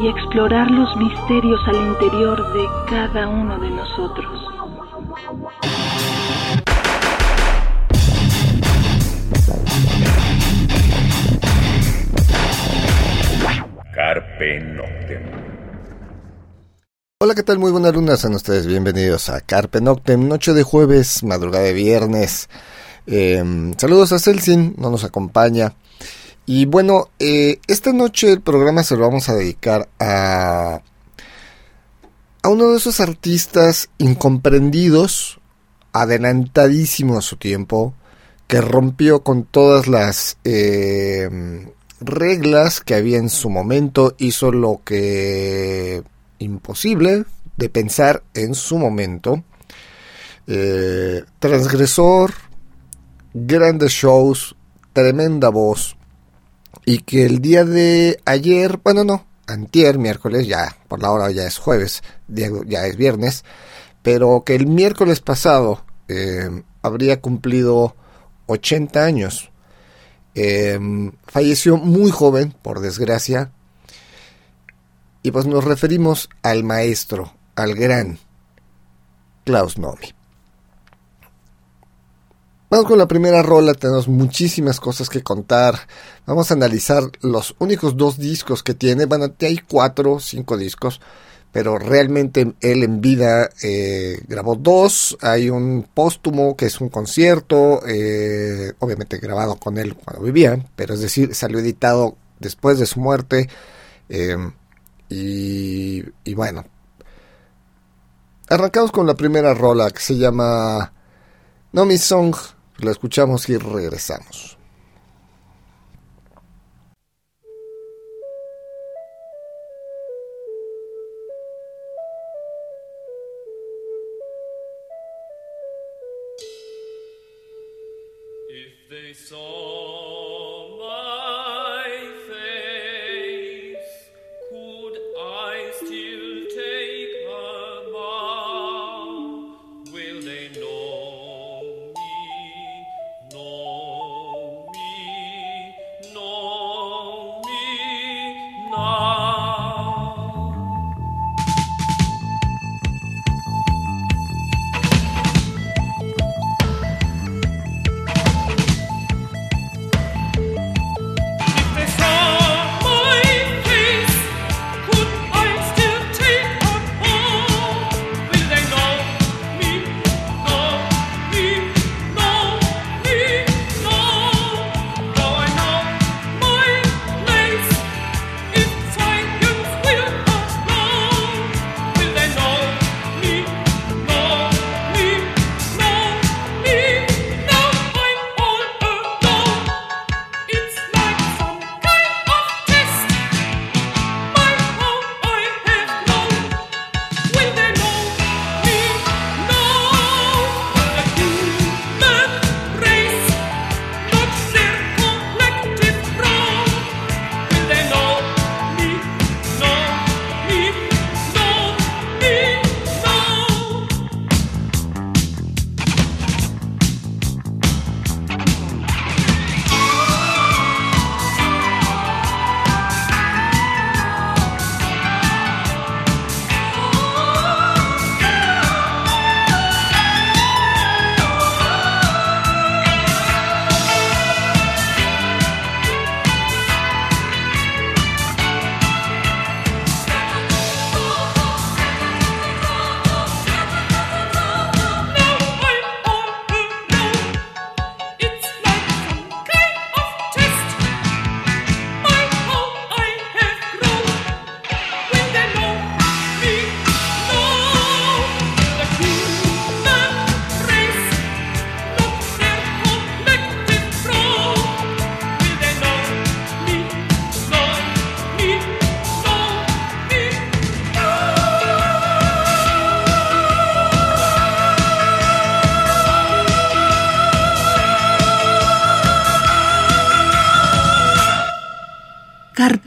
y explorar los misterios al interior de cada uno de nosotros. Carpe Noctem. Hola, ¿qué tal? Muy buenas lunas, sean ustedes bienvenidos a Carpe Noctem, noche de jueves, madrugada de viernes. Em, saludos a Celsin, no nos acompaña. Y bueno, eh, esta noche el programa se lo vamos a dedicar a, a uno de esos artistas incomprendidos, adelantadísimo a su tiempo, que rompió con todas las eh, reglas que había en su momento, hizo lo que imposible de pensar en su momento. Eh, transgresor, grandes shows, tremenda voz, y que el día de ayer, bueno, no, antier, miércoles, ya por la hora ya es jueves, ya es viernes, pero que el miércoles pasado eh, habría cumplido 80 años. Em, falleció muy joven, por desgracia, y pues nos referimos al maestro, al gran Klaus Nomi. Vamos con la primera rola, tenemos muchísimas cosas que contar. Vamos a analizar los únicos dos discos que tiene. Bueno, hay cuatro, cinco discos, pero realmente él en vida eh, grabó dos. Hay un póstumo que es un concierto, eh, obviamente grabado con él cuando vivía, pero es decir, salió editado después de su muerte. Eh, y, y bueno, arrancamos con la primera rola que se llama No Mi Song la escuchamos y regresamos.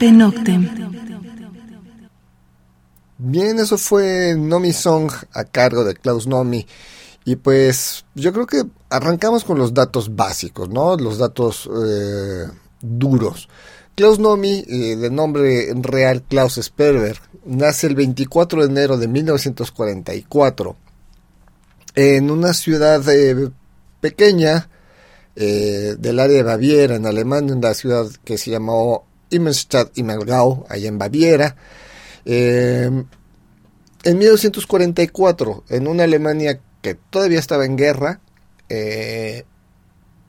Carpe Noctem. Bien, eso fue Nomi Song a cargo de Klaus Nomi. Y pues yo creo que arrancamos con los datos básicos, ¿no? Los datos eh, duros. Klaus Nomi, eh, de nombre real Klaus Sperber, nace el 24 de enero de 1944 en una ciudad eh, pequeña del área de Baviera, en Alemania, en la ciudad que se llamó Immenstadt Immelgau, allá en Baviera. Eh, en 1944, en una Alemania que todavía estaba en guerra, eh,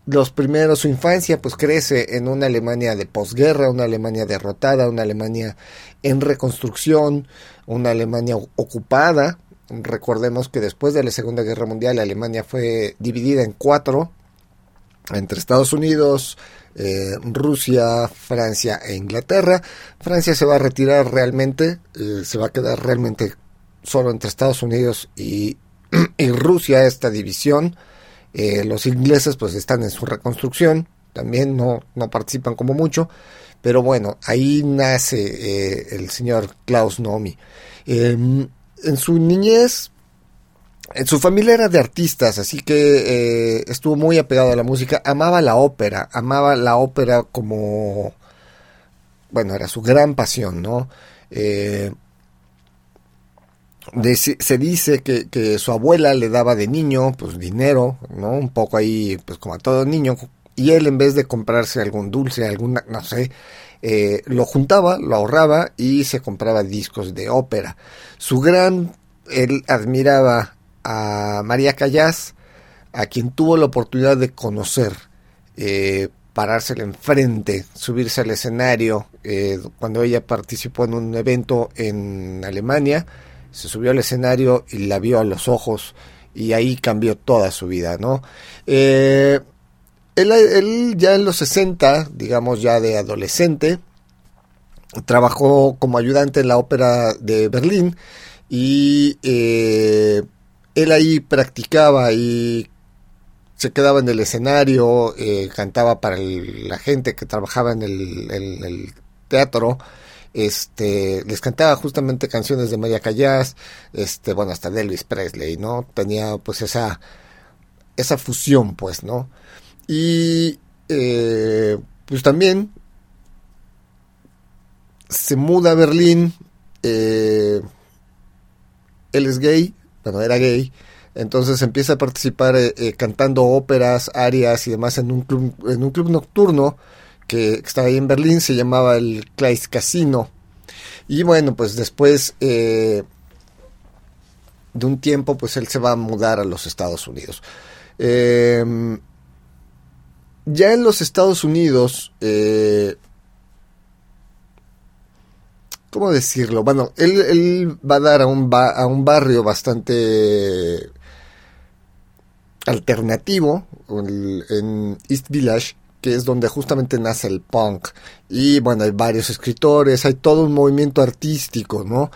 los primeros, su infancia pues crece en una Alemania de posguerra, una Alemania derrotada, una Alemania en reconstrucción, una Alemania ocupada. Recordemos que después de la Segunda Guerra Mundial Alemania fue dividida en cuatro, entre Estados Unidos, eh, Rusia, Francia e Inglaterra. Francia se va a retirar realmente, eh, se va a quedar realmente solo entre Estados Unidos y, y Rusia esta división. Eh, los ingleses pues están en su reconstrucción, también no, no participan como mucho, pero bueno, ahí nace el señor Klaus Nomi. Eh, en su niñez, su familia era de artistas, así que eh, estuvo muy apegado a la música, amaba la ópera, amaba la ópera como, bueno, era su gran pasión, ¿no? Eh, se dice que, que su abuela le daba de niño pues dinero, ¿no? Un poco ahí, pues como a todo niño, y él en vez de comprarse algún dulce, alguna, no sé, eh, lo juntaba, lo ahorraba y se compraba discos de ópera. Su gran, él admiraba a María Callas, a quien tuvo la oportunidad de conocer, eh, parársela enfrente, subirse al escenario, eh, cuando ella participó en un evento en Alemania, se subió al escenario y la vio a los ojos y ahí cambió toda su vida, ¿no? Eh, él, él ya en los 60, digamos ya de adolescente, trabajó como ayudante en la ópera de Berlín y eh, él ahí practicaba y se quedaba en el escenario, eh, cantaba para la gente que trabajaba en el, teatro, este, les cantaba justamente canciones de María Callas, este, bueno, hasta de Elvis Presley, ¿no? Tenía pues esa, esa fusión, pues, ¿no? Y eh, pues también se muda a Berlín, eh, él es gay, bueno, era gay, entonces empieza a participar eh, eh, cantando óperas, arias y demás en un club, en un club nocturno que estaba ahí en Berlín, se llamaba el Kleist Casino. Y bueno, pues después eh, de un tiempo, pues él se va a mudar a los Estados Unidos. Eh, ya en los Estados Unidos, ¿cómo decirlo? Bueno, él, él va a dar a un, ba- a un barrio bastante alternativo en East Village, que es donde justamente nace el punk. Y bueno, hay varios escritores, hay todo un movimiento artístico, ¿no?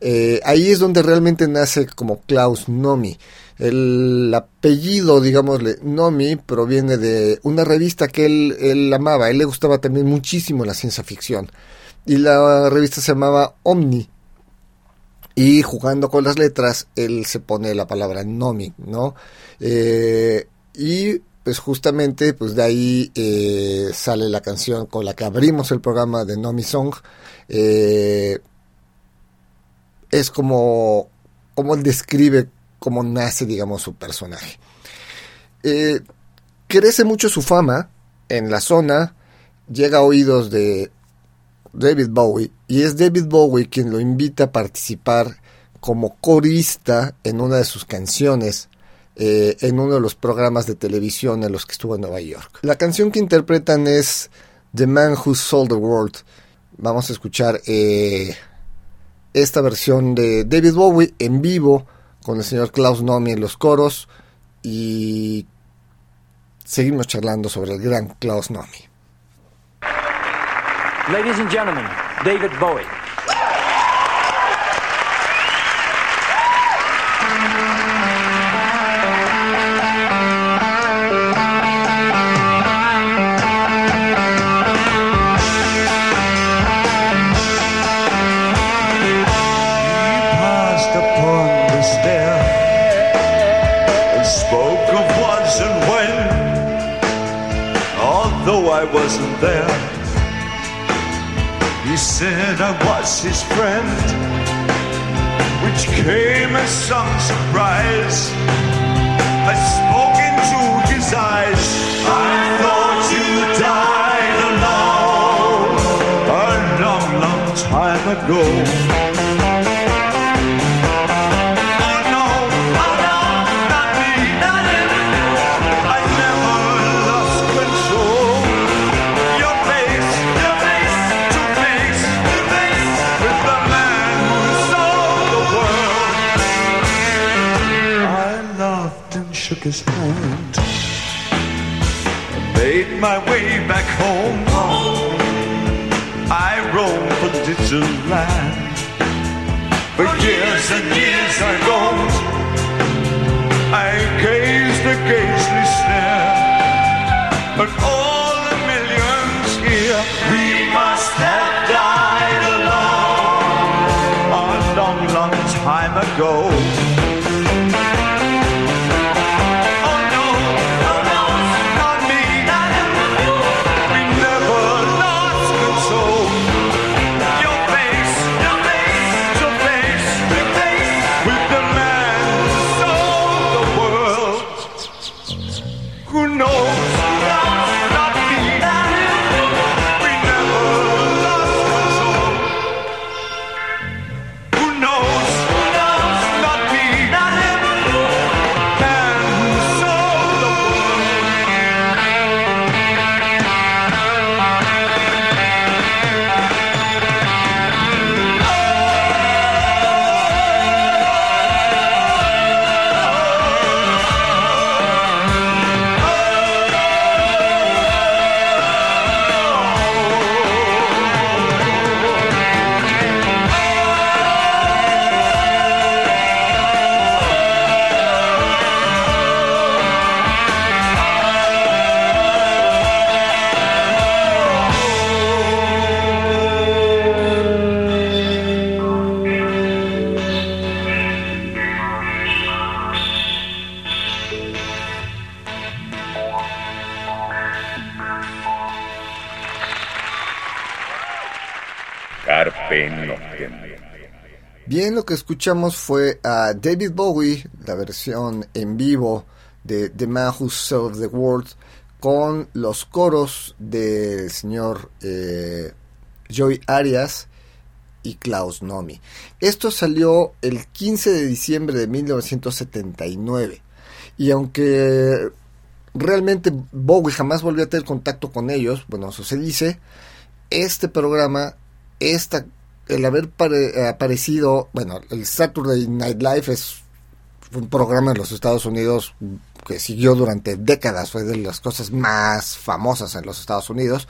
Eh, ahí es donde realmente nace como Klaus Nomi. El apellido, digámosle, Nomi, proviene de una revista que él, él amaba. A él le gustaba también muchísimo la ciencia ficción. Y la revista se llamaba Omni. Y jugando con las letras, él se pone la palabra Nomi, ¿no? Eh, y pues justamente, pues de ahí eh, sale la canción con la que abrimos el programa de Nomi Song. Eh, es como, como él describe cómo nace, digamos, su personaje. Crece mucho su fama en la zona, llega a oídos de David Bowie y es David Bowie quien lo invita a participar como corista en una de sus canciones eh, en uno de los programas de televisión en los que estuvo en Nueva York. La canción que interpretan es The Man Who Sold the World. Vamos a escuchar eh, esta versión de David Bowie en vivo con el señor Klaus Nomi en los coros y seguimos charlando sobre el gran Klaus Nomi. Ladies and gentlemen, David Bowie. He said I was his friend, which came as some surprise. I spoke into his eyes. I thought you died alone a long, long time ago. My way back home. I roamed for distant land. For years and years I roamed. Bien, lo que escuchamos fue a David Bowie, la versión en vivo de The Man Who Sold the World, con los coros del señor eh, Joey Arias y Klaus Nomi. Esto salió el 15 de diciembre de 1979. Y aunque realmente Bowie jamás volvió a tener contacto con ellos, bueno, eso se dice, este programa, esta, el haber pare- aparecido, bueno, el Saturday Night Live es un programa en los Estados Unidos que siguió durante décadas, fue de las cosas más famosas en los Estados Unidos.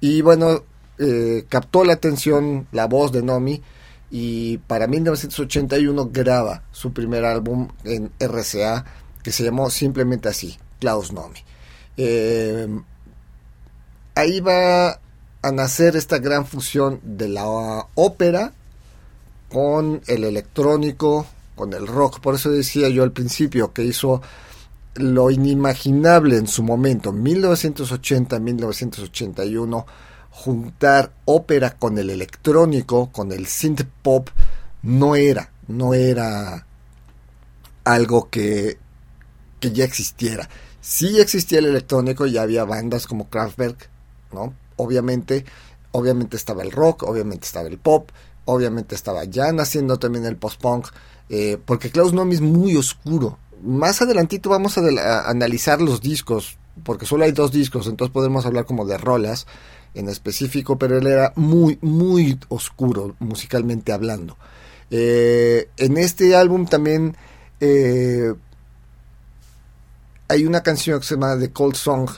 Y bueno, eh, captó la atención la voz de Nomi y para 1981 graba su primer álbum en RCA que se llamó simplemente así, Klaus Nomi. Eh, ahí va a nacer esta gran fusión de la ópera con el electrónico, con el rock. Por eso decía yo al principio que hizo lo inimaginable en su momento, 1980-1981, juntar ópera con el electrónico, con el synth pop, no era, no era algo que, que ya existiera. Sí existía el electrónico, ya había bandas como Kraftwerk, ¿no? Obviamente, obviamente estaba el rock, obviamente estaba el pop, obviamente estaba ya naciendo también el post-punk, eh, porque Klaus Nomi es muy oscuro. Más adelantito vamos a analizar los discos, porque solo hay dos discos, entonces podemos hablar como de rolas en específico, pero él era muy, muy oscuro musicalmente hablando. Eh, en este álbum también eh, hay una canción que se llama The Cold Song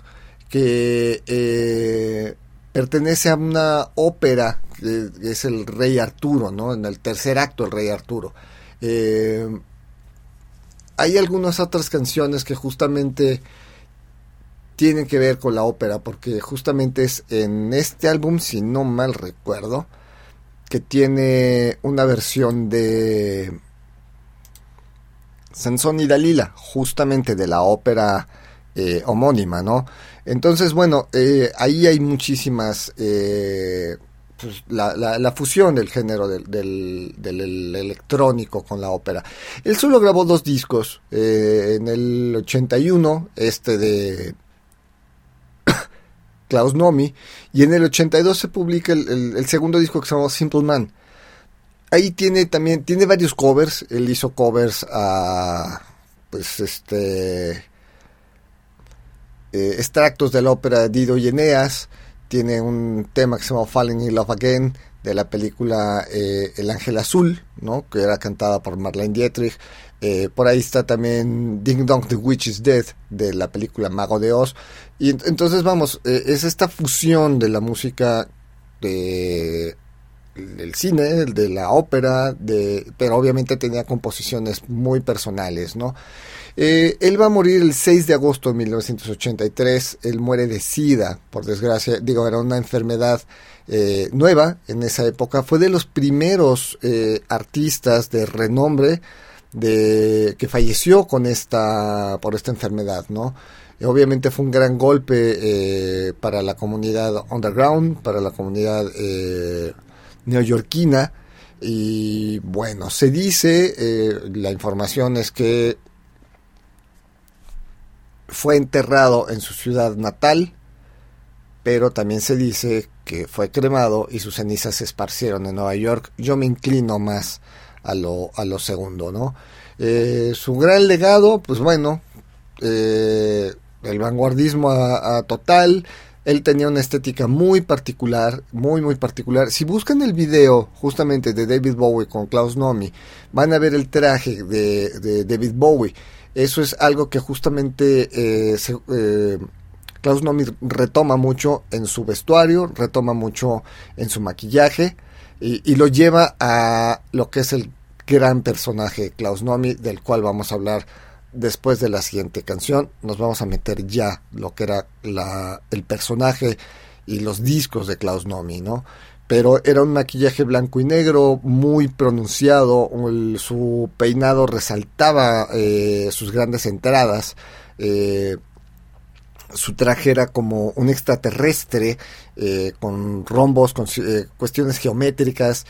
que eh, pertenece a una ópera que es el Rey Arturo, ¿no? En el tercer acto el Rey Arturo. Eh, hay algunas otras canciones que justamente tienen que ver con la ópera, porque justamente es en este álbum, si no mal recuerdo, que tiene una versión de Sansón y Dalila, justamente de la ópera eh, homónima, ¿no? Entonces, bueno, eh, ahí hay muchísimas... eh, pues, la, fusión del género del, electrónico con la ópera. Él solo grabó dos discos. eh, en el 81, este de Klaus Nomi, y en el 82 se publica el segundo disco que se llama Simple Man. Ahí tiene también, tiene varios covers. Él hizo covers a, pues, este, eh, extractos de la ópera de Dido y Eneas. Tiene un tema que se llama Falling in Love Again de la película eh, El Ángel Azul, ¿no? que era cantada por Marlene Dietrich. Eh, por ahí está también Ding Dong The Witch is Dead de la película Mago de Oz. Y ent- entonces vamos, es esta fusión de la música de del cine, de la ópera, de, pero obviamente tenía composiciones muy personales, ¿no? Eh, él va a morir el 6 de agosto de 1983, él muere de SIDA, por desgracia, digo, era una enfermedad eh, nueva en esa época, fue de los primeros eh, artistas de renombre de, que falleció con esta, por esta enfermedad, ¿no? Obviamente fue un gran golpe eh, para la comunidad underground, para la comunidad eh, neoyorquina. Y bueno, se dice, la información es que fue enterrado en su ciudad natal, pero también se dice que fue cremado y sus cenizas se esparcieron en Nueva York. Yo me inclino más a lo, a lo segundo, ¿no? Eh, su gran legado, pues bueno, eh, el vanguardismo a, total. Él tenía una estética muy particular, muy, muy particular. Si buscan el video justamente de David Bowie con Klaus Nomi, van a ver el traje de David Bowie. Eso es algo que justamente eh, se- eh, Klaus Nomi retoma mucho en su vestuario, retoma mucho en su maquillaje y, y lo lleva a lo que es el gran personaje Klaus Nomi, del cual vamos a hablar después de la siguiente canción. Nos vamos a meter ya lo que era la, el personaje y los discos de Klaus Nomi, ¿no? Pero era un maquillaje blanco y negro muy pronunciado, su peinado resaltaba eh, sus grandes entradas. eh, su traje era como un extraterrestre eh, con rombos, con eh, cuestiones geométricas,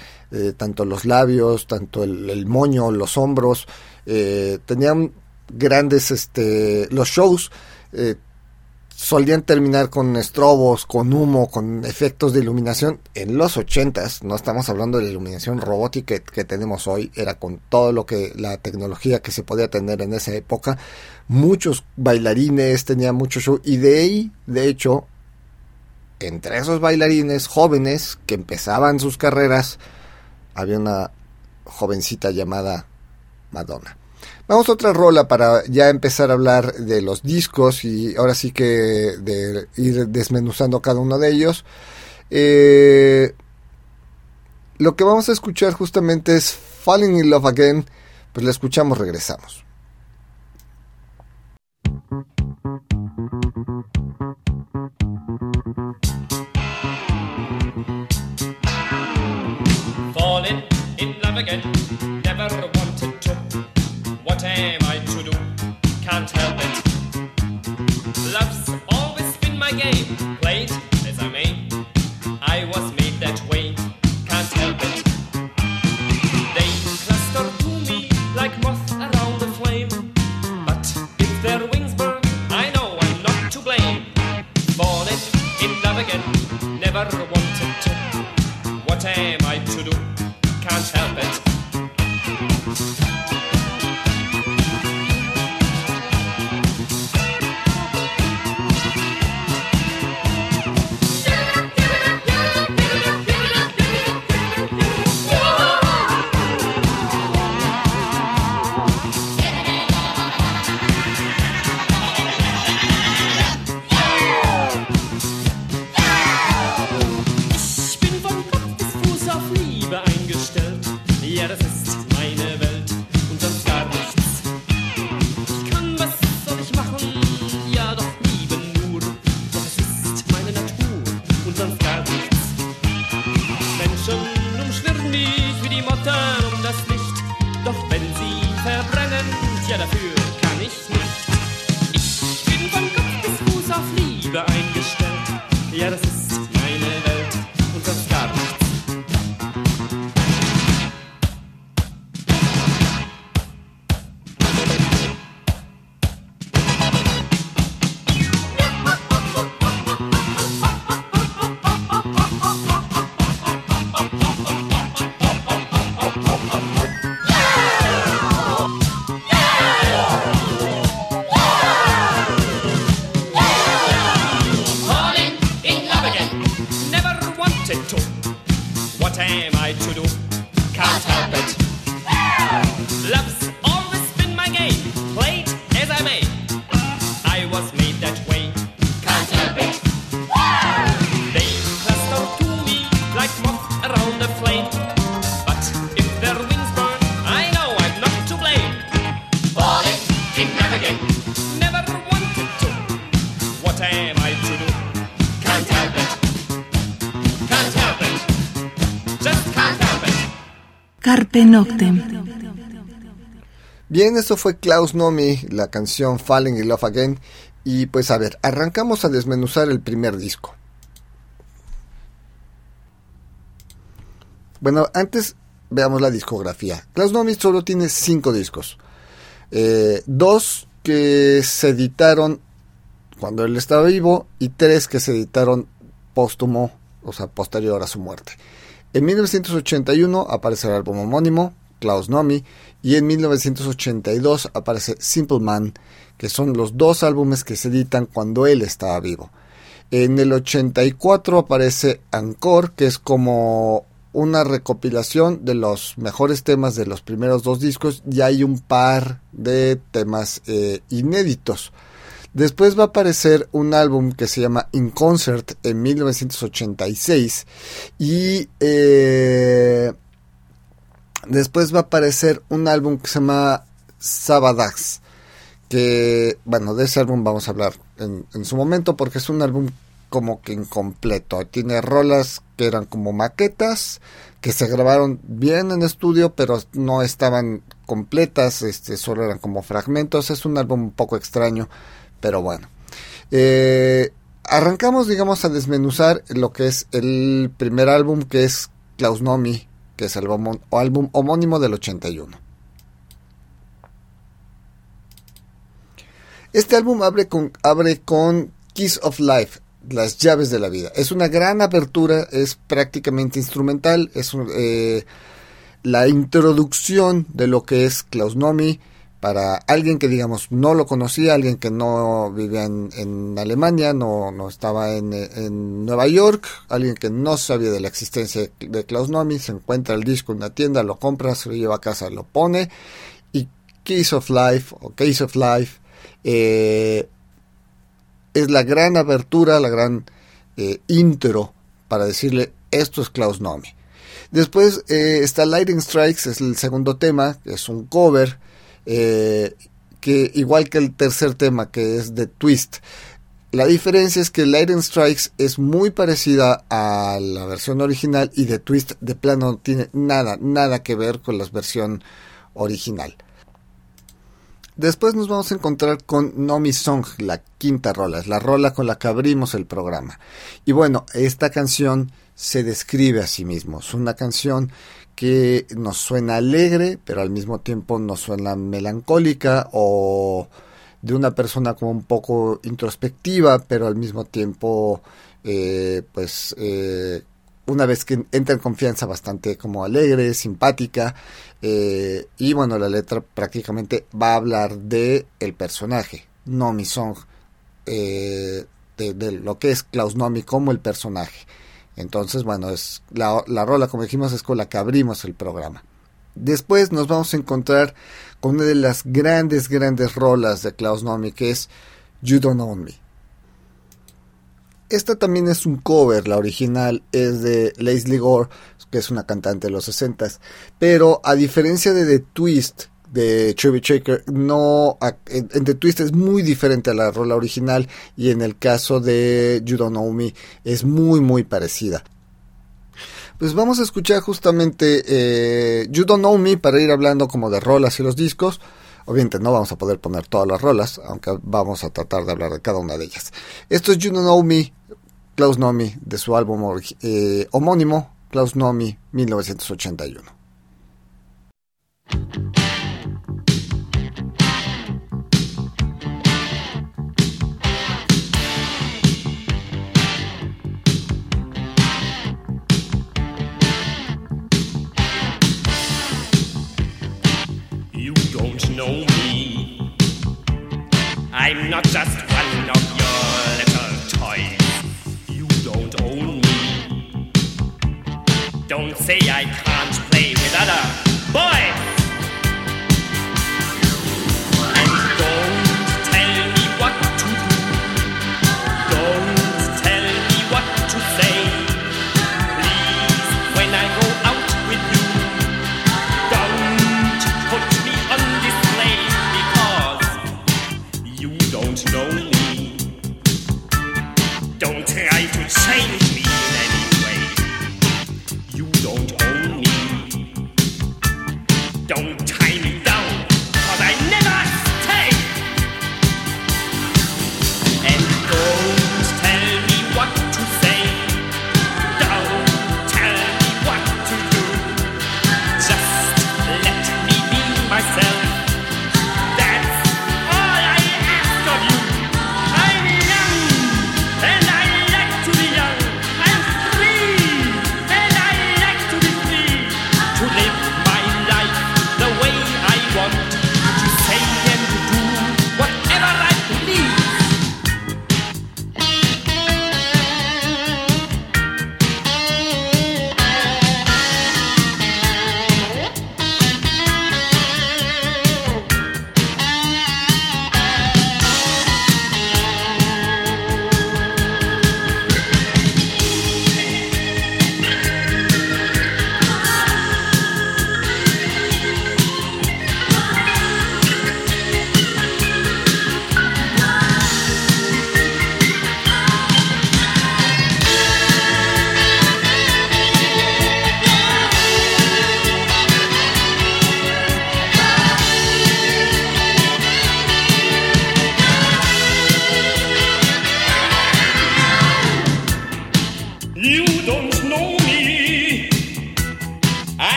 tanto los labios, tanto el, el moño, los hombros. tenían grandes, este, los shows solían terminar con estrobos, con humo, con efectos de iluminación. En los ochentas, no estamos hablando de la iluminación robótica que, tenemos hoy, era con todo lo que la tecnología que se podía tener en esa época. Muchos bailarines tenían mucho show y de ahí, de hecho, entre esos bailarines jóvenes que empezaban sus carreras, había una jovencita llamada Madonna. Vamos a otra rola para ya empezar a hablar de los discos y ahora sí que de ir desmenuzando cada uno de ellos. Eh, lo que vamos a escuchar justamente es Falling in Love Again. Pues la escuchamos, regresamos. plate Carpe. Bien, eso fue Klaus Nomi, la canción Falling in Love Again. Y pues a ver, arrancamos a desmenuzar el primer disco. Bueno, antes veamos la discografía. Klaus Nomi solo tiene cinco discos. Eh, dos que se editaron cuando él estaba vivo y tres que se editaron póstumo, o sea, posterior a su muerte. En 1981 aparece el álbum homónimo, Klaus Nomi, y en 1982 aparece Simple Man, que son los dos álbumes que se editan cuando él estaba vivo. En el 84 aparece Encore, que es como una recopilación de los mejores temas de los primeros dos discos y hay un par de temas eh, inéditos. Después va a aparecer un álbum que se llama In Concert en 1986 y eh, después va a aparecer un álbum que se llama Sabadax que bueno de ese álbum vamos a hablar en, en su momento porque es un álbum como que incompleto. Tiene rolas que eran como maquetas que se grabaron bien en estudio pero no estaban completas este solo eran como fragmentos. Es un álbum un poco extraño pero bueno eh, arrancamos digamos a desmenuzar lo que es el primer álbum que es Klaus Nomi que es el álbum, homónimo del 81 Este álbum abre con, abre con Kiss of Life, las llaves de la vida. Es una gran apertura, es prácticamente instrumental, es un, eh, la introducción de lo que es Klaus Nomi para alguien que digamos no lo conocía, alguien que no vivía en, Alemania, no, no estaba en, en, Nueva York, alguien que no sabía de la existencia de Klaus Nomi, se encuentra el disco en una tienda, lo compra, se lo lleva a casa, lo pone y Kiss of Life o Case of Life eh, es la gran abertura, la gran eh, intro para decirle esto es Klaus Nomi. Después eh, está Lightning Strikes, es el segundo tema, es un cover, eh, que igual que el tercer tema que es de Twist. La diferencia es que Lightning Strikes es muy parecida a la versión original y The Twist de plano no tiene nada, nada que ver con la versión original. Después nos vamos a encontrar con Nomi Song, la quinta rola, es la rola con la que abrimos el programa. Y bueno, esta canción se describe a sí mismo. Es una canción que nos suena alegre, pero al mismo tiempo nos suena melancólica o de una persona como un poco introspectiva, pero al mismo tiempo, eh, pues, eh, una vez que entra en confianza, bastante como alegre, simpática. Eh, y bueno, la letra prácticamente va a hablar de el personaje, Nomi Song, eh, de, de, lo que es Klaus Nomi como el personaje. Entonces, bueno, es la, la rola, como dijimos, es con la que abrimos el programa. Después nos vamos a encontrar con una de las grandes, grandes rolas de Klaus Nomi, que es You Don't Own Me. Esta también es un cover, la original es de Leslie Gore, que es una cantante de los 60 pero a diferencia de The Twist de Chubby Checker, no, en, The Twist es muy diferente a la rola original y en el caso de You Don't Know Me es muy muy parecida. Pues vamos a escuchar justamente eh, You Don't Know Me para ir hablando como de rolas y los discos. Obviamente no vamos a poder poner todas las rolas, aunque vamos a tratar de hablar de cada una de ellas. Esto es You Don't Know Me, Klaus Nomi, de su álbum eh, homónimo, Klaus Nomi, 1981. I'm not just one of your little toys. You don't own me. Don't say I can't play with other boys.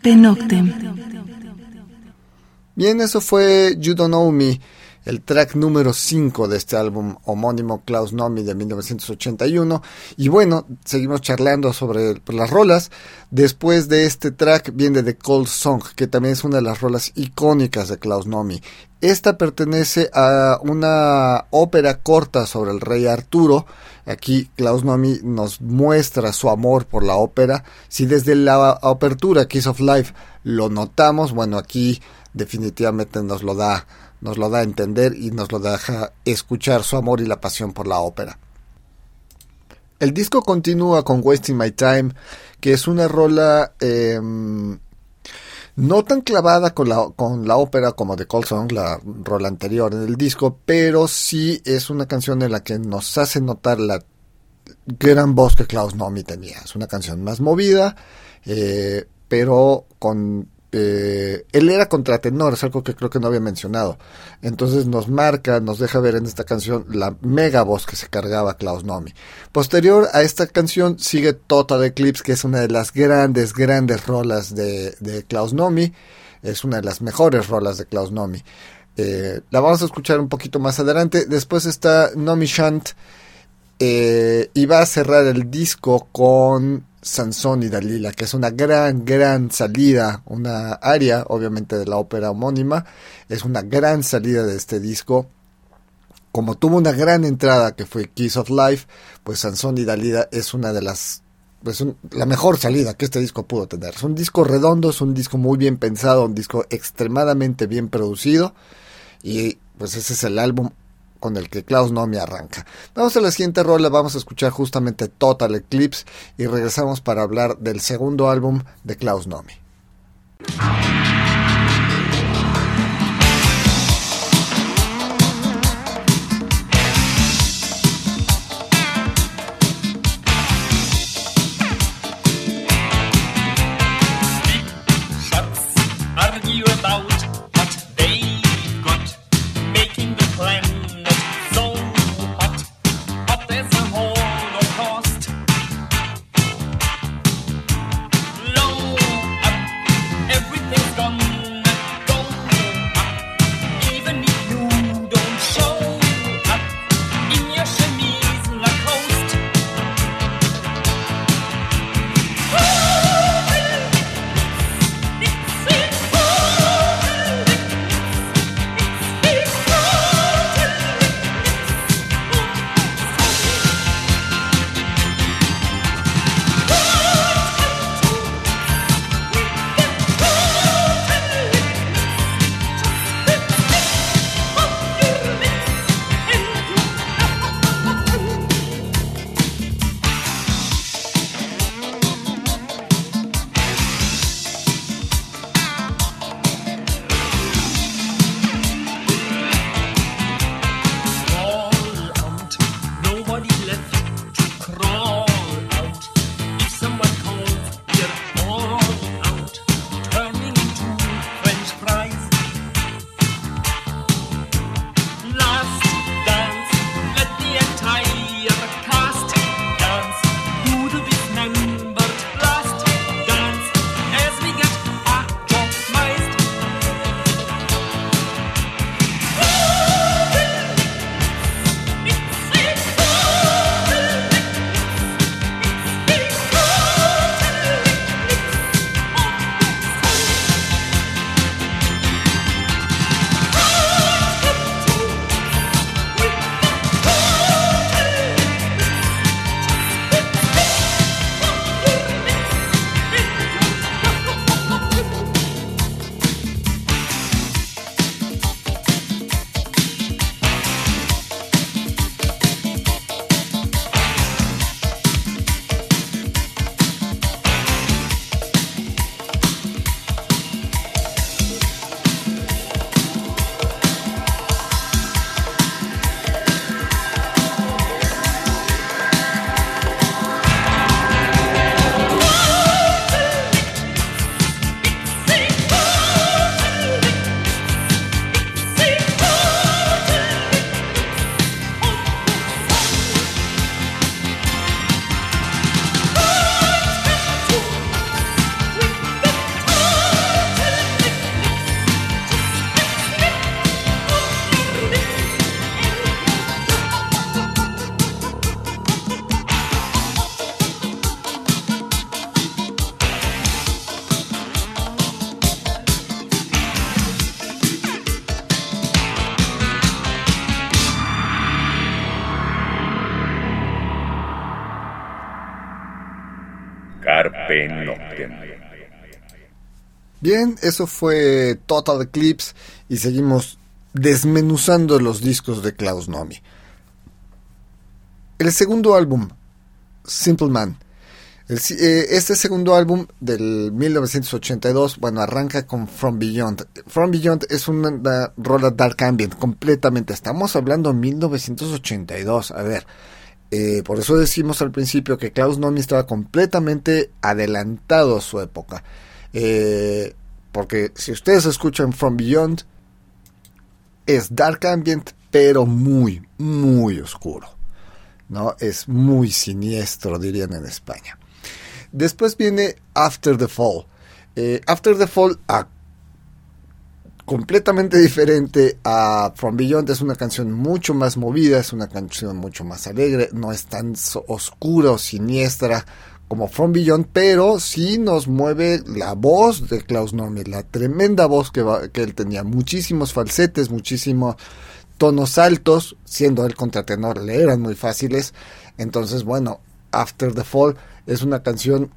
Carpe Noctem. Bien, eso fue You Don't Know Me, el track número 5 de este álbum homónimo Klaus Nomi de 1981. Y bueno, seguimos charlando sobre pues, las rolas. Después de este track viene The Cold Song, que también es una de las rolas icónicas de Klaus Nomi. Esta pertenece a una ópera corta sobre el rey Arturo. Aquí Klaus Nomi nos muestra su amor por la ópera. Si desde la apertura Kiss of Life lo notamos, bueno, aquí definitivamente nos lo da nos lo da a entender y nos lo deja escuchar su amor y la pasión por la ópera. El disco continúa con Wasting My Time, que es una rola eh, no tan clavada con la, con la ópera como The Cold Song, la rola anterior en el disco, pero sí es una canción en la que nos hace notar la gran voz que Klaus Nomi tenía. Es una canción más movida, eh, pero con eh, él era contratenor, es algo que creo que no había mencionado. Entonces nos marca, nos deja ver en esta canción la mega voz que se cargaba Klaus Nomi. Posterior a esta canción sigue Total Eclipse, que es una de las grandes, grandes rolas de, de Klaus Nomi. Es una de las mejores rolas de Klaus Nomi. Eh, la vamos a escuchar un poquito más adelante. Después está Nomi Shant. Eh, y va a cerrar el disco con Sansón y Dalila, que es una gran, gran salida, una área, obviamente, de la ópera homónima. Es una gran salida de este disco. Como tuvo una gran entrada que fue Kiss of Life, pues Sansón y Dalila es una de las. Pues la mejor salida que este disco pudo tener. Es un disco redondo, es un disco muy bien pensado, un disco extremadamente bien producido. Y pues ese es el álbum con el que Klaus Nomi arranca. Vamos a la siguiente rola, vamos a escuchar justamente Total Eclipse y regresamos para hablar del segundo álbum de Klaus Nomi. Bien, eso fue Total Eclipse y seguimos desmenuzando los discos de Klaus Nomi. El segundo álbum, Simple Man. Eh, este segundo álbum del 1982, bueno, arranca con From Beyond. From Beyond es una, una rola dark ambient, completamente. Estamos hablando de 1982. A ver, eh, por eso decimos al principio que Klaus Nomi estaba completamente adelantado a su época. Eh, porque si ustedes escuchan From Beyond, es dark ambient, pero muy, muy oscuro. ¿no? Es muy siniestro, dirían en España. Después viene After the Fall. Eh, After the Fall, ah, completamente diferente a From Beyond, es una canción mucho más movida, es una canción mucho más alegre, no es tan oscura o siniestra como From Beyond, pero sí nos mueve la voz de Klaus Nomi, la tremenda voz que, va- que él tenía, muchísimos falsetes, muchísimos tonos altos, siendo el contratenor, le eran muy fáciles. Entonces, bueno, After the Fall es una canción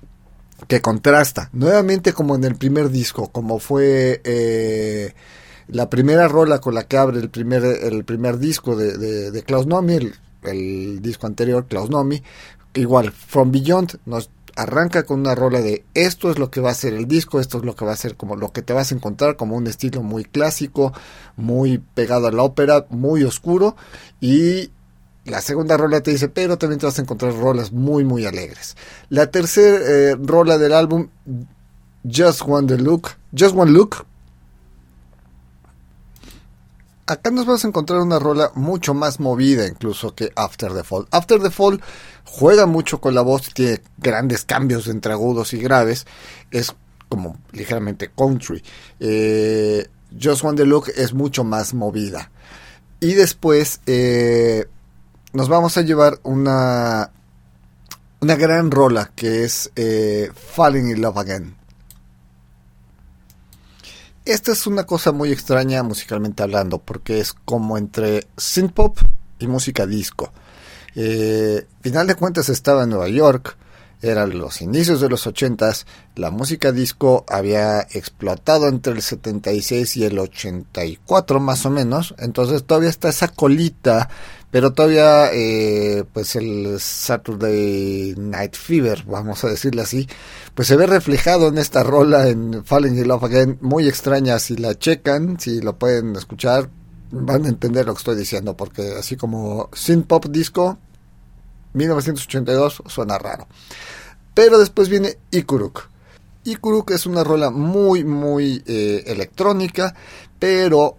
que contrasta, nuevamente como en el primer disco, como fue eh, la primera rola con la que abre el primer, el primer disco de, de, de Klaus Nomi, el, el disco anterior, Klaus Nomi, igual, From Beyond nos arranca con una rola de esto es lo que va a ser el disco, esto es lo que va a ser como lo que te vas a encontrar como un estilo muy clásico, muy pegado a la ópera, muy oscuro y la segunda rola te dice, pero también te vas a encontrar rolas muy muy alegres. La tercera eh, rola del álbum Just One Look, Just One Look acá nos vamos a encontrar una rola mucho más movida incluso que After the Fall. After the Fall juega mucho con la voz, tiene grandes cambios entre agudos y graves, es como ligeramente country. Eh, Just One the Look es mucho más movida. Y después eh, nos vamos a llevar una, una gran rola que es eh, Falling in Love Again. Esta es una cosa muy extraña musicalmente hablando, porque es como entre synth-pop y música disco. Eh, final de cuentas estaba en Nueva York, eran los inicios de los 80s, la música disco había explotado entre el 76 y el 84 más o menos, entonces todavía está esa colita, pero todavía eh, pues el Saturday Night Fever, vamos a decirle así, pues se ve reflejado en esta rola en Falling in Love Again, muy extraña, si la checan, si lo pueden escuchar, van a entender lo que estoy diciendo, porque así como synth pop disco, 1982 suena raro. Pero después viene Ikuruk. Ikuruk es una rola muy, muy eh, electrónica, pero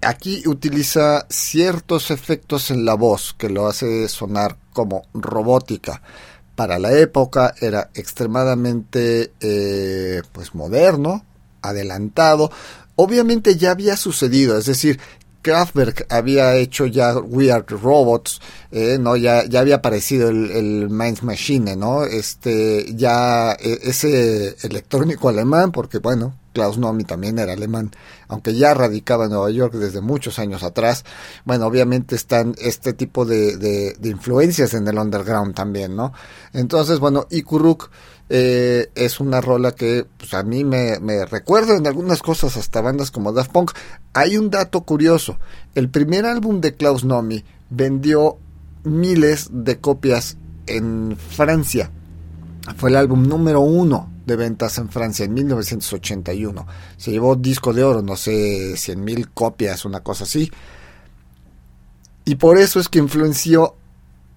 aquí utiliza ciertos efectos en la voz que lo hace sonar como robótica. Para la época era extremadamente eh, pues moderno, adelantado. Obviamente ya había sucedido, es decir, Kraftwerk había hecho ya We Are Robots, eh, no, ya, ya había aparecido el, el Mind Machine, ¿no? Este, ya e, ese electrónico alemán, porque bueno, Klaus Nomi también era alemán, aunque ya radicaba en Nueva York desde muchos años atrás. Bueno, obviamente están este tipo de, influencias en el underground también, ¿no? Entonces, bueno, Ikuruk eh, es una rola que pues, a mí me, me recuerda en algunas cosas hasta bandas como Daft Punk. Hay un dato curioso. El primer álbum de Klaus Nomi vendió miles de copias en Francia. Fue el álbum número uno de ventas en Francia en 1981. Se llevó disco de oro, no sé, 100 mil copias, una cosa así. Y por eso es que influenció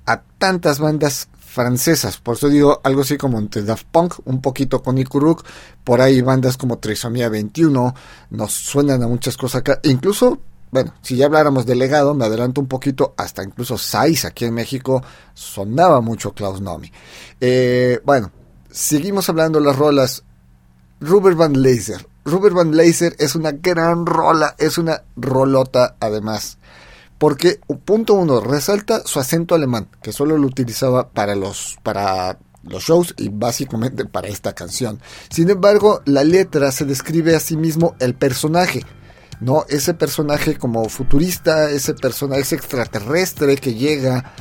a tantas bandas francesas. Por eso digo algo así como entre Daft Punk, un poquito con Ikuruk. Por ahí bandas como Trisomía 21 nos suenan a muchas cosas acá. Incluso, bueno, si ya habláramos de legado, me adelanto un poquito, hasta incluso Saiz aquí en México sonaba mucho Klaus Nomi. Eh, bueno, seguimos hablando de las rolas. Rubber Van Laser. Rubber Van Laser es una gran rola, es una rolota además porque punto uno resalta su acento alemán que solo lo utilizaba para los para los shows y básicamente para esta canción sin embargo la letra se describe a sí mismo el personaje no ese personaje como futurista ese personaje ese extraterrestre que llega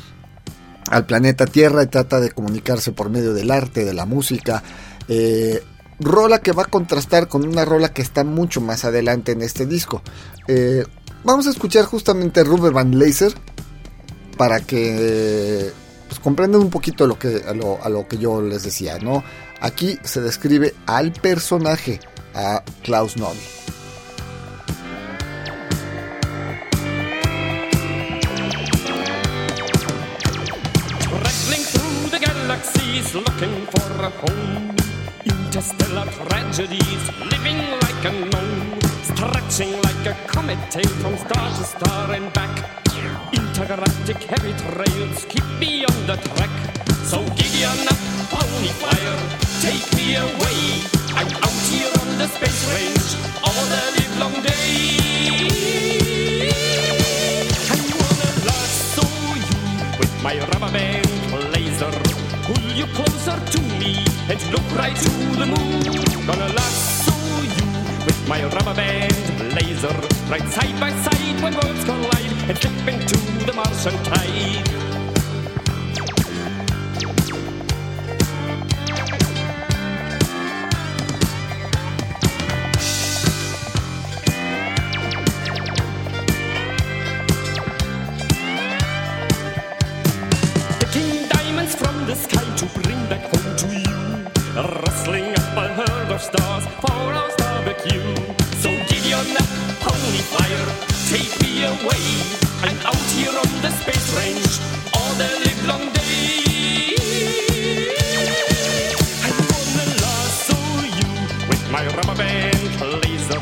al planeta Tierra y trata de comunicarse por medio del arte, de la música. Eh, rola que va a contrastar con una rola que está mucho más adelante en este disco. Eh, vamos a escuchar justamente Rubber Van Laser para que pues, comprendan un poquito lo que, a, lo, que yo les decía, ¿no? Aquí se describe al personaje, a Klaus Nomi. Galaxies looking for a home. Interstellar tragedies, living like a gnome. Stretching like a comet tail from star to star and back. Intergalactic heavy trails keep me on the track. So giddy on fire, take me away. I'm out here on the space range all the live long day. I wanna you with my rubber band and look right to the moon. Gonna lasso you with my rubber band laser. Right side by side when worlds collide and slip into the Martian tide. Stars for our barbecue. So give your nap, pony fire, take me away. I'm out here on the space range all the live long day. I wanna lasso you with my rubber band laser.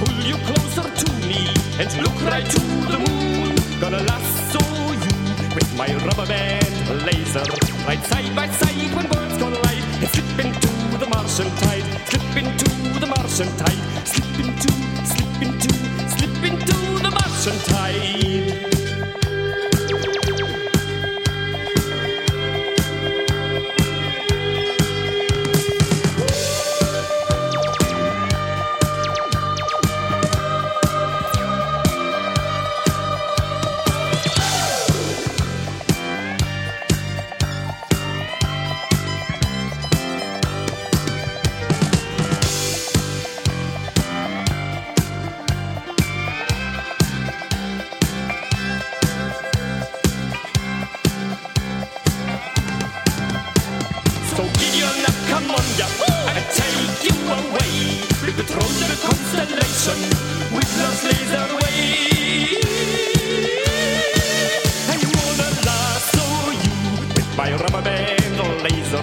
Pull you closer to me and look right to the moon. Gonna lasso you with my rubber band laser. Right side by side when worlds collide slip into the Martian tide. Martian. Slip into, slip into, slip into the Martian tide. With my rubber band or laser.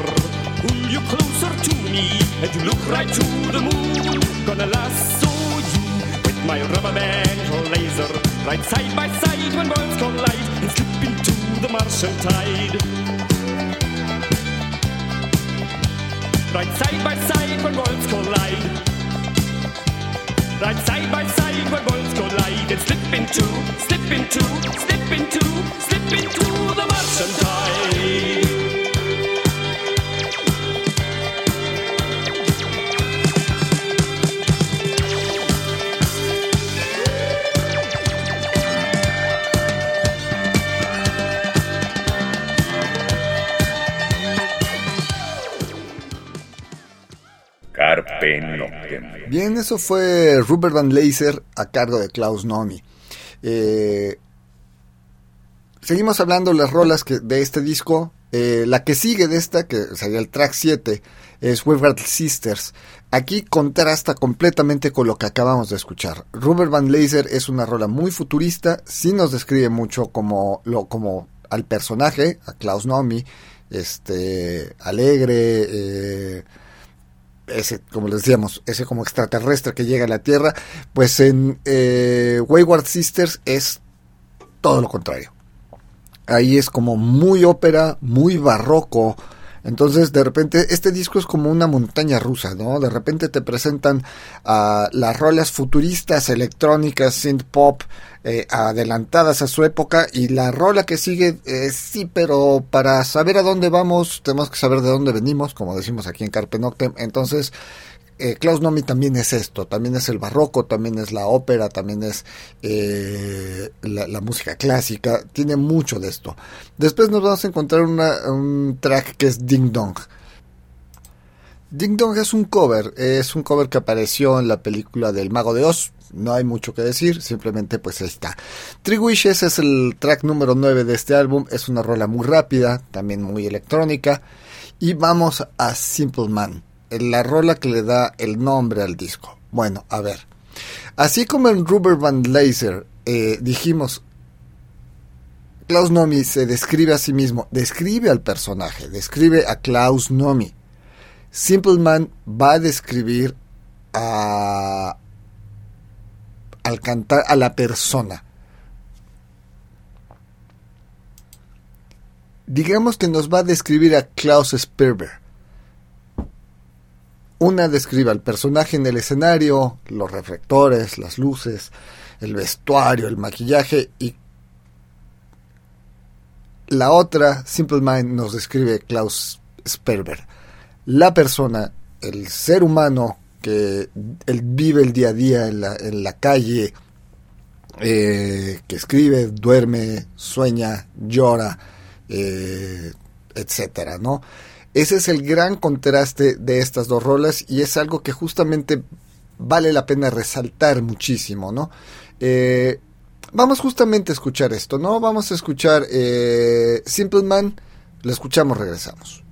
Pull you closer to me and you look right to the moon. Gonna lasso you with my rubber band or laser. Right side by side when worlds collide and slip into the Martian tide. Right side by side when worlds collide. Right side by side when worlds collide and slip into, slip into, slip into, slip into the Martian tide. Carpe Noctem. Bien, eso fue Rubber Van Laser a cargo de Klaus Nomi. Eh, seguimos hablando las rolas de este disco. Eh, la que sigue de esta, que sería el track 7, es We've Sisters. Aquí contrasta completamente con lo que acabamos de escuchar. Rubber Van Laser es una rola muy futurista, sí nos describe mucho como al personaje, a Klaus Nomi, este, alegre, eh, ese, como les decíamos, ese como extraterrestre que llega a la Tierra, pues en eh, Wayward Sisters es todo lo contrario. Ahí es como muy ópera, muy barroco. Entonces, de repente, este disco es como una montaña rusa, ¿no? De repente te presentan a las rolas futuristas, electrónicas, synth pop, eh, adelantadas a su época, y la rola que sigue, eh, sí, pero para saber a dónde vamos, tenemos que saber de dónde venimos, como decimos aquí en Carpe Noctem. Entonces, eh, Klaus Nomi también es esto, también es el barroco, también es la ópera, también es eh, la, música clásica, tiene mucho de esto. Después nos vamos a encontrar un track que es Ding Dong. Ding Dong es un cover, es un cover que apareció en la película del Mago de Oz. No hay mucho que decir, simplemente pues ahí está. Three Wishes es el track número 9 de este álbum, es una rola muy rápida, también muy electrónica. Y vamos a Simple Man, la rola que le da el nombre al disco. Bueno, a ver. Así como en Rubber Band Laser dijimos, Klaus Nomi se describe a sí mismo, describe al personaje, describe a Klaus Nomi. Simple Man va a describir a al cantar a la persona. Digamos que nos va a describir a Klaus Sperber. Una describe al personaje en el escenario, los reflectores, las luces, el vestuario, el maquillaje y la otra, Simple Mind, nos describe Klaus Sperber. La persona, el ser humano que vive el día a día en la, en la calle, eh, que escribe, duerme, sueña, llora, eh, etcétera, ¿no? Ese es el gran contraste de estas dos rolas y es algo que justamente vale la pena resaltar muchísimo, ¿no? Eh, vamos justamente a escuchar esto, ¿no? Vamos a escuchar eh, Simple Man, lo escuchamos, regresamos.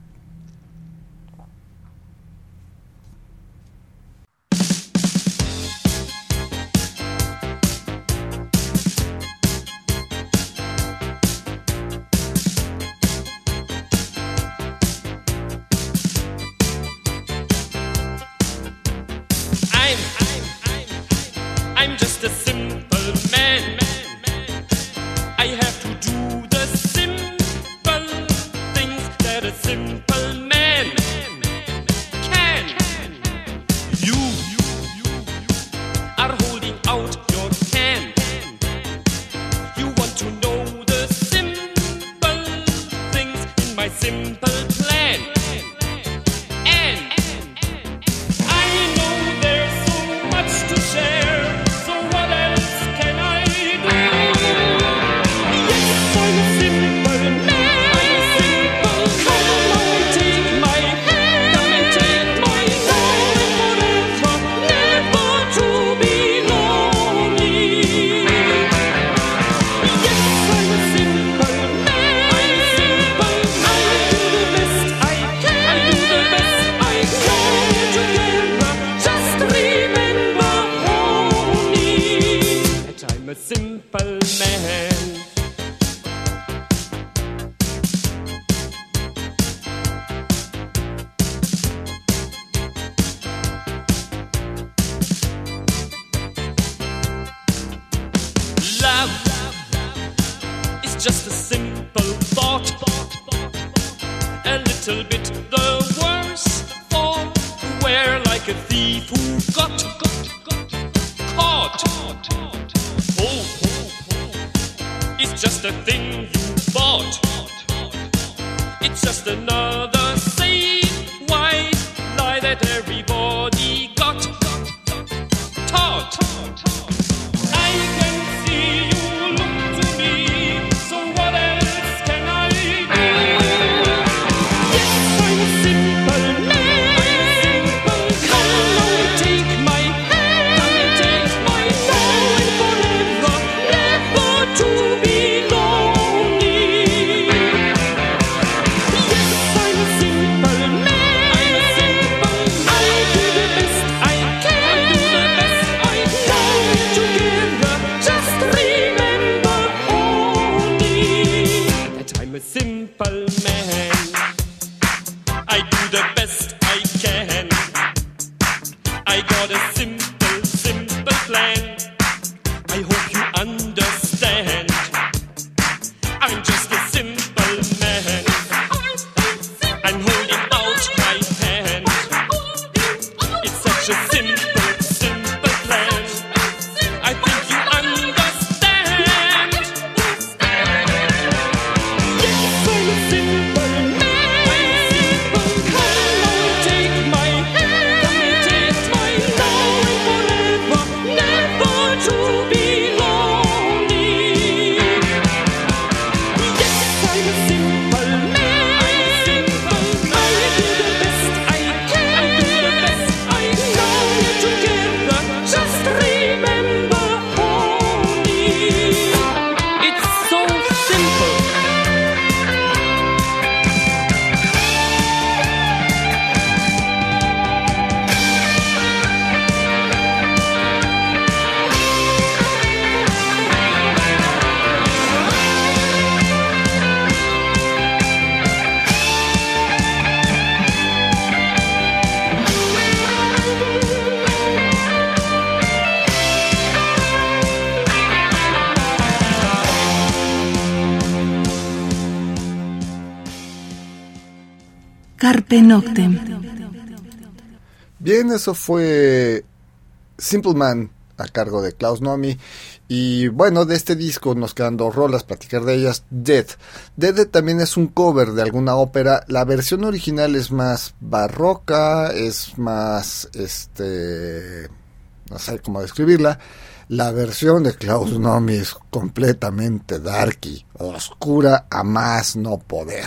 Carpe Noctem. Bien, eso fue Simple Man a cargo de Klaus Nomi. Y bueno, de este disco nos quedan dos rolas, platicar de ellas. Dead. Dead también es un cover de alguna ópera. La versión original es más barroca, es más, este, no sé cómo describirla. La versión de Klaus Nomi es completamente darky, oscura a más no poder.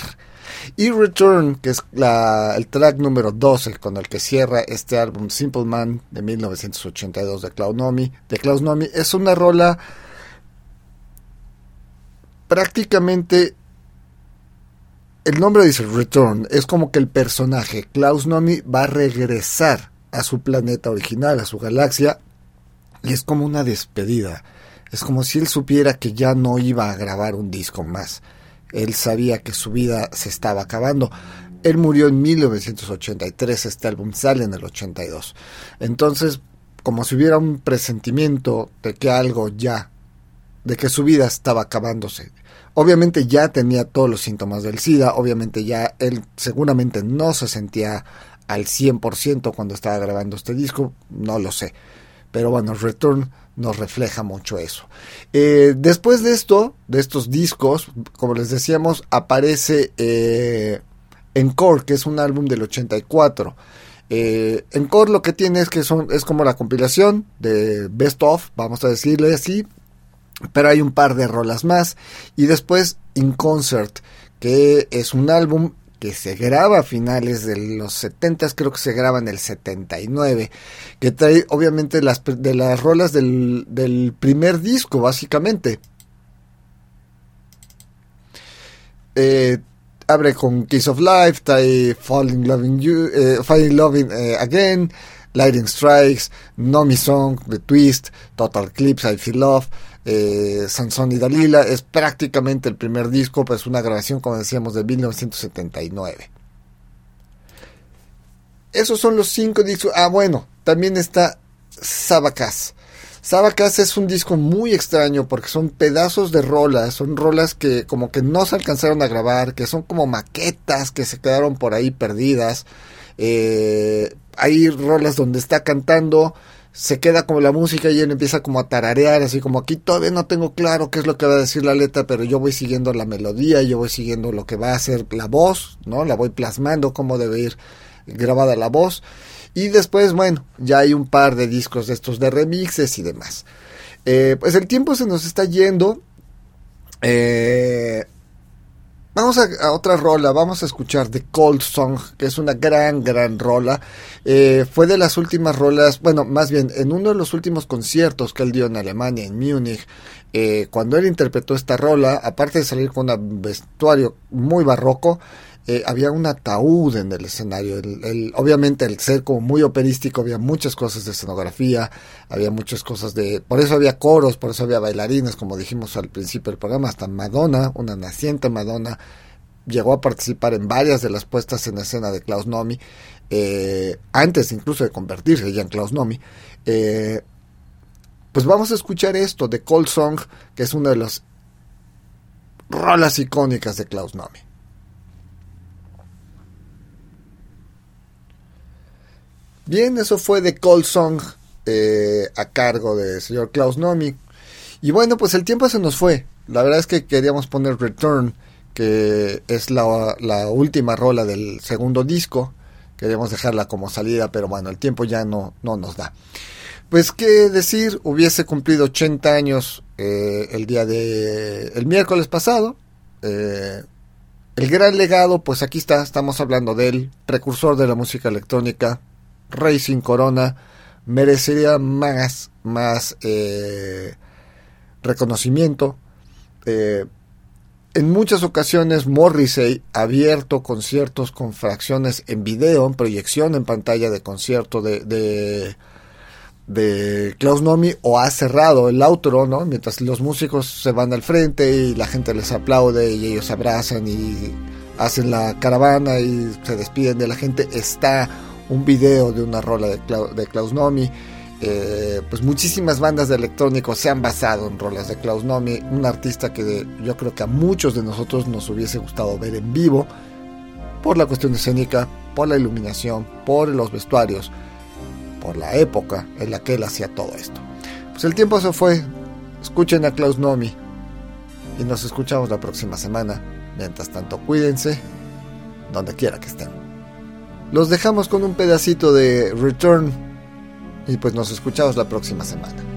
Y Return, que es la, el track número 12 con el que cierra este álbum Simple Man de 1982 de Klaus Nomi, de Klaus Nomi, es una rola prácticamente el nombre dice Return, es como que el personaje Klaus Nomi va a regresar a su planeta original, a su galaxia, y es como una despedida. Es como si él supiera que ya no iba a grabar un disco más. Él sabía que su vida se estaba acabando. Él murió en 1983, este álbum sale en el 82. Entonces, como si hubiera un presentimiento de que algo ya, de que su vida estaba acabándose. Obviamente ya tenía todos los síntomas del SIDA, obviamente ya él seguramente no se sentía al 100% cuando estaba grabando este disco, no lo sé. Pero bueno, Return nos refleja mucho eso. Eh, después de esto, de estos discos, como les decíamos, aparece eh, Encore, que es un álbum del 84. Eh, Encore lo que tiene es que son, es como la compilación de Best of, vamos a decirle así, pero hay un par de rolas más. Y después In Concert, que es un álbum que se graba a finales de los 70, creo que se graba en el 79, que trae obviamente las, de las rolas del, del primer disco, básicamente. Eh, abre con Kiss of Life, trae Falling Loving You, eh, Falling Loving eh, Again, Lightning Strikes, No Me Song, The Twist, Total Eclipse, I Feel Love, eh, Sansón y Dalila. Es prácticamente el primer disco, pues una grabación, como decíamos, de 1979. Esos son los cinco discos. Ah, bueno, también está Sabacas. Sabacas es un disco muy extraño porque son pedazos de rolas, son rolas que como que no se alcanzaron a grabar, que son como maquetas que se quedaron por ahí perdidas. Eh, hay rolas donde está cantando, se queda como la música y él empieza como a tararear, así como aquí todavía no tengo claro qué es lo que va a decir la letra, pero yo voy siguiendo la melodía, yo voy siguiendo lo que va a hacer la voz, ¿no? La voy plasmando cómo debe ir grabada la voz. Y después, bueno, ya hay un par de discos de estos de remixes y demás. Eh, pues el tiempo se nos está yendo. Eh, Vamos a, otra rola, vamos a escuchar The Cold Song, que es una gran, gran rola. Eh, fue de las últimas rolas, bueno, más bien, en uno de los últimos conciertos que él dio en Alemania, en Múnich, eh, cuando él interpretó esta rola, aparte de salir con un vestuario muy barroco, eh, había un ataúd en el escenario. El, el, obviamente, el ser como muy operístico, había muchas cosas de escenografía, había muchas cosas de. Por eso había coros, por eso había bailarines, como dijimos al principio del programa. Hasta Madonna, una naciente Madonna, llegó a participar en varias de las puestas en escena de Klaus Nomi, eh, antes incluso de convertirse ya en Klaus Nomi. Eh, pues vamos a escuchar esto de Cold Song, que es una de las rolas icónicas de Klaus Nomi. Bien, eso fue de Cold Song eh, a cargo del señor Klaus Nomi. Y bueno, pues el tiempo se nos fue. La verdad es que queríamos poner Return, que es la, la última rola del segundo disco. Queríamos dejarla como salida, pero bueno, el tiempo ya no, no nos da. Pues qué decir, hubiese cumplido 80 años eh, el día de el miércoles pasado. Eh, el gran legado, pues aquí está, estamos hablando del precursor de la música electrónica, Racing Corona merecería más, más eh, reconocimiento. Eh, en muchas ocasiones Morrissey ha abierto conciertos con fracciones en video, en proyección en pantalla de concierto de, de, de Klaus Nomi o ha cerrado el outro, ¿no? Mientras los músicos se van al frente y la gente les aplaude y ellos abrazan y hacen la caravana y se despiden de la gente, está un video de una rola de, Klaus Nomi. Eh, pues muchísimas bandas de electrónico se han basado en rolas de Klaus Nomi, un artista que yo creo que a muchos de nosotros nos hubiese gustado ver en vivo. por la cuestión escénica, por la iluminación, por los vestuarios, por la época en la que él hacía todo esto. Pues el tiempo se fue. Escuchen a Klaus Nomi y nos escuchamos la próxima semana. Mientras tanto, cuídense donde quiera que estén. Los dejamos con un pedacito de Return y pues nos escuchamos la próxima semana.